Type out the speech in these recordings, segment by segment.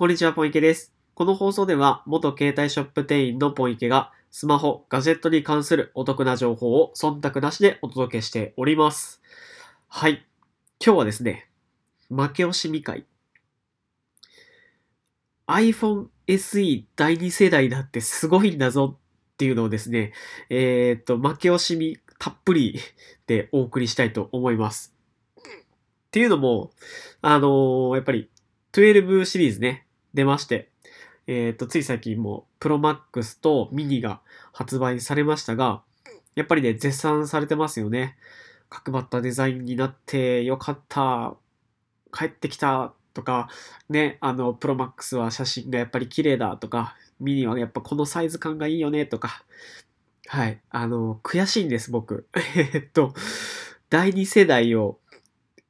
こんにちは、ポイケです。この放送では、元携帯ショップ店員のポンイケが、スマホ、ガジェットに関するお得な情報を忖度なしでお届けしております。はい。今日はですね、負け惜しみ会。iPhone SE 第2世代だってすごいんだぞっていうのをですね、えーっと、負け惜しみたっぷりでお送りしたいと思います。っていうのも、あのーやっぱり12シリーズね、出まして、えっ、と、つい最近もプロマックスとミニが発売されましたが、やっぱりね、絶賛されてますよね。角張ったデザインになってよかった、帰ってきたとか、ね、あの、プロマックスは写真がやっぱり綺麗だとか、ミニはやっぱこのサイズ感がいいよねとか、はい、あの、悔しいんです、僕。えっと、第2世代を、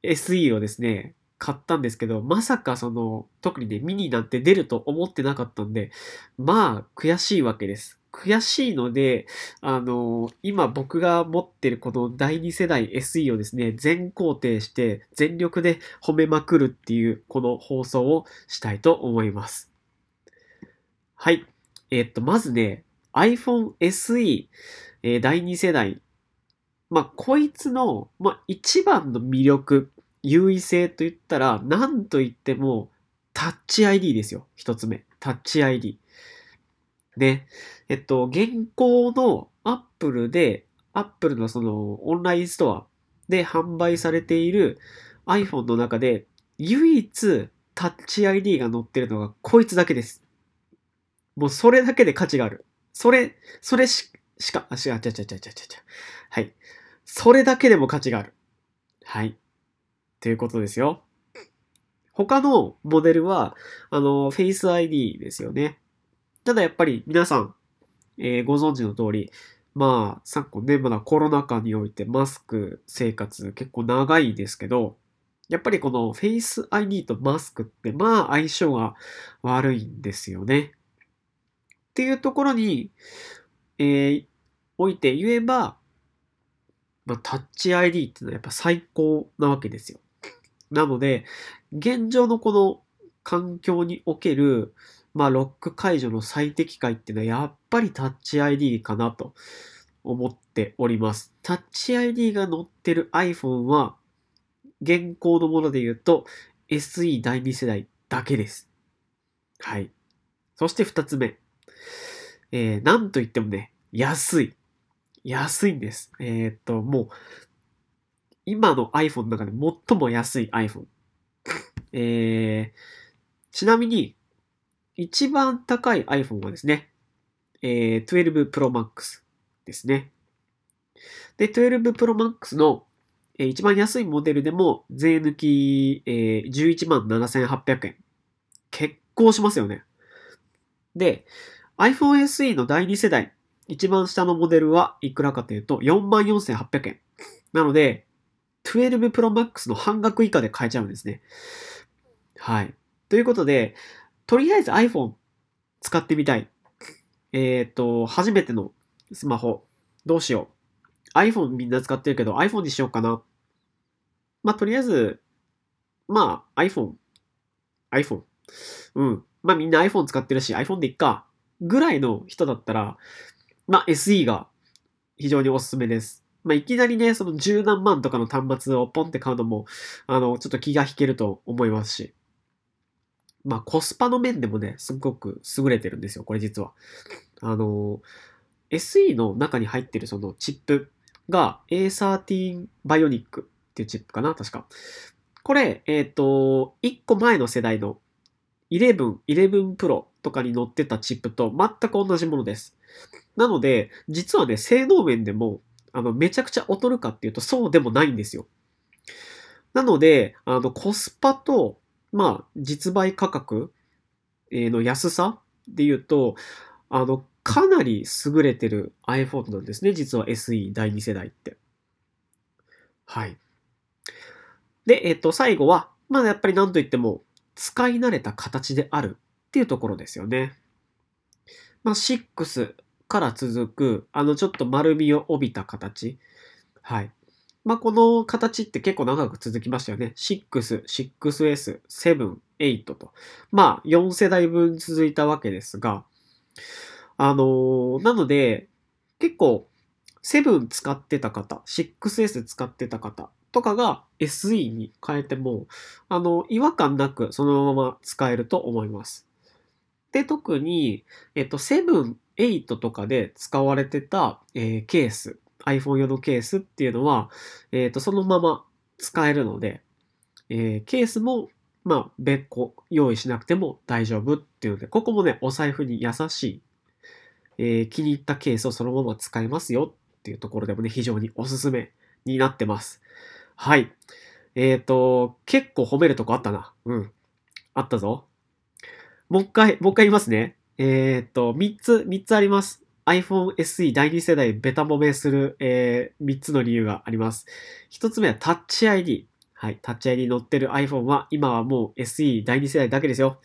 SE をですね、買ったんですけど、まさかその、特にね、ミニなんて出ると思ってなかったんで、まあ、悔しいわけです。悔しいので、あの今僕が持ってるこの第2世代 SE をですね、全肯定して全力で褒めまくるっていうこの放送をしたいと思います。はい。えっと、まずね、iPhone SE、えー第2世代。まあ、こいつの、まあ、一番の魅力、優位性と言ったら、なんと言っても、タッチ ID ですよ。一つ目。タッチ ID。で、えっと、現行の Apple で、Apple のそのオンラインストアで販売されている iPhone の中で、唯一タッチ ID が載ってるのがこいつだけです。もうそれだけで価値がある。それ、それししか、あ、違う、違う、違う、違う。違うはい。それだけでも価値がある。はい。ということですよ。他のモデルは、あの、Face ID ですよね。ただやっぱり皆さん、えーご存知の通り、まあ、昨今ね、まだコロナ禍においてマスク生活結構長いですけど、やっぱりこの Face ID とマスクってまあ相性が悪いんですよね。っていうところに、えー、おいて言えば、まあ、タッチ ID っていうのはやっぱ最高なわけですよ。なので、現状のこの環境における、まあ、ロック解除の最適解っていうのはやっぱりタッチ ID かなと思っております。タッチ ID が載ってる iPhone は、現行のもので言うと SE 第2世代だけです。はい。そして二つ目。えー、なんと言ってもね、安い。安いんです。えーっと、もう、今の iPhone の中で最も安い iPhone。えー、ちなみに、一番高い iPhone はですね、えー、12 Pro Max ですね。で、12 Pro Max の、えー一番安いモデルでも、税抜き、えー、11万7800円。結構しますよね。で、iPhone SE の第2世代、一番下のモデルはいくらかというと、44,800円。なので、12 Pro Max の半額以下で買えちゃうんですね。はい。ということで、とりあえず iPhone 使ってみたい。えっ、と、初めてのスマホ、どうしよう。iPhone みんな使ってるけど iPhone にしようかな。まあ、とりあえず、まあ、iPhone。iPhone。うん。まあ、みんな iPhone 使ってるし iPhone でいっか。ぐらいの人だったら、まあ、SE が非常におすすめです。まあ、いきなりね、その十何万とかの端末をポンって買うのも、あの、ちょっと気が引けると思いますし。まあ、コスパの面でもね、すごく優れてるんですよ、これ実は。あの、SE の中に入ってるそのチップが A13 バイオニックっていうチップかな、確か。これ、えっ、と、1個前の世代の11、11 Pro とかに載ってたチップと全く同じものです。なので、実はね、性能面でも、あの、めちゃくちゃ劣るかっていうと、そうでもないんですよ。なので、あの、コスパと、まあ、実売価格の安さで言うと、あの、かなり優れてる iPhone なんですね。実は SE 第2世代って。はい。で、えっ、と、最後は、まあ、やっぱり何と言っても、使い慣れた形であるっていうところですよね。まあ、6から続く、あの、ちょっと丸みを帯びた形。はい。まあ、この形って結構長く続きましたよね。6、6S、7、8と。まあ、4世代分続いたわけですが、あのー、なので、結構、7使ってた方、6S 使ってた方とかが SE に変えても、あの、違和感なくそのまま使えると思います。で、特に、えっと、7、8とかで使われてた、えー、ケース、iPhone 用のケースっていうのは、えっと、そのまま使えるので、えー、ケースも、まあ、別個用意しなくても大丈夫っていうので、ここもね、お財布に優しい、えー、気に入ったケースをそのまま使えますよっていうところでもね、非常におすすめになってます。はい。えっ、ー、と、結構褒めるとこあったな。うん。あったぞ。もう一回、もう一回言いますね。えっ、と、三つ、三つあります。iPhone SE 第二世代ベタ褒めする、えー、3つの理由があります。一つ目はタッチ ID。はい。タッチ ID 乗ってる iPhone は今はもう SE 第二世代だけですよ。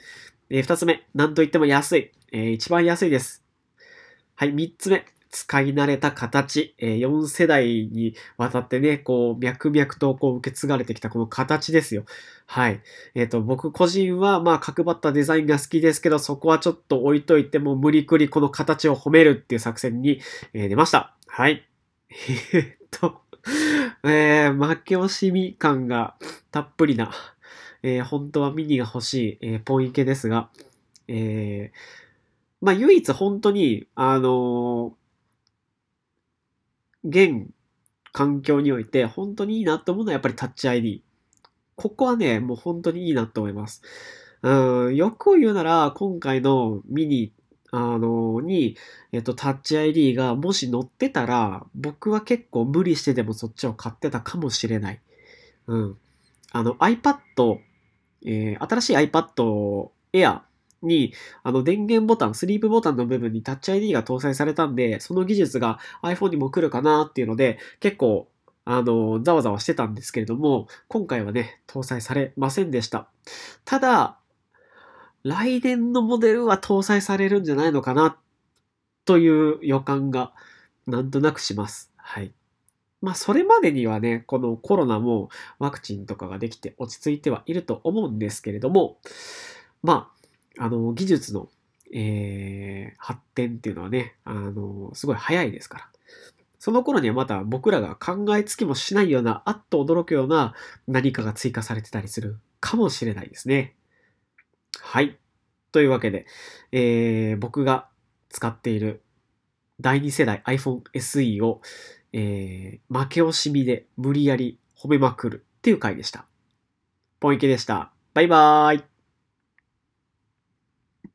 えー、2つ目。なんといっても安い。えー、一番安いです。はい。三つ目。使い慣れた形、えー、4世代にわたってね、こう、脈々とこう受け継がれてきたこの形ですよ。はい。えっ、ー、と、僕個人は、まあ、角張ったデザインが好きですけど、そこはちょっと置いといても無理くりこの形を褒めるっていう作戦に、えー、出ました。はい。えっと、えー、負け惜しみ感がたっぷりな、えー、本当はミニが欲しい、えー、ポインケですが、えー、まあ、唯一本当に、あのー、現環境において本当にいいなと思うのはやっぱりタッチ ID。ここはね、もう本当にいいなと思います。うん、よく言うなら、今回のミニあの、に、えっと、タッチ ID がもし載ってたら、僕は結構無理してでもそっちを買ってたかもしれない。うん。あの、iPad、えー、新しい iPad Air に、あの、電源ボタン、スリープボタンの部分にタッチ ID が搭載されたんで、その技術が iPhone にも来るかなっていうので、結構、あの、ざわざわしてたんですけれども、今回はね、搭載されませんでした。ただ、来年のモデルは搭載されるんじゃないのかな、という予感がなんとなくします。はい。まあ、それまでにはね、このコロナもワクチンとかができて落ち着いてはいると思うんですけれども、まあ、あの、技術の、えー、発展っていうのはね、あの、すごい早いですから。その頃にはまた僕らが考えつきもしないような、あっと驚くような何かが追加されてたりするかもしれないですね。はい。というわけで、えー、僕が使っている第2世代 iPhone SE を、えー、負け惜しみで無理やり褒めまくるっていう回でした。ポンイケでした。バイバーイ。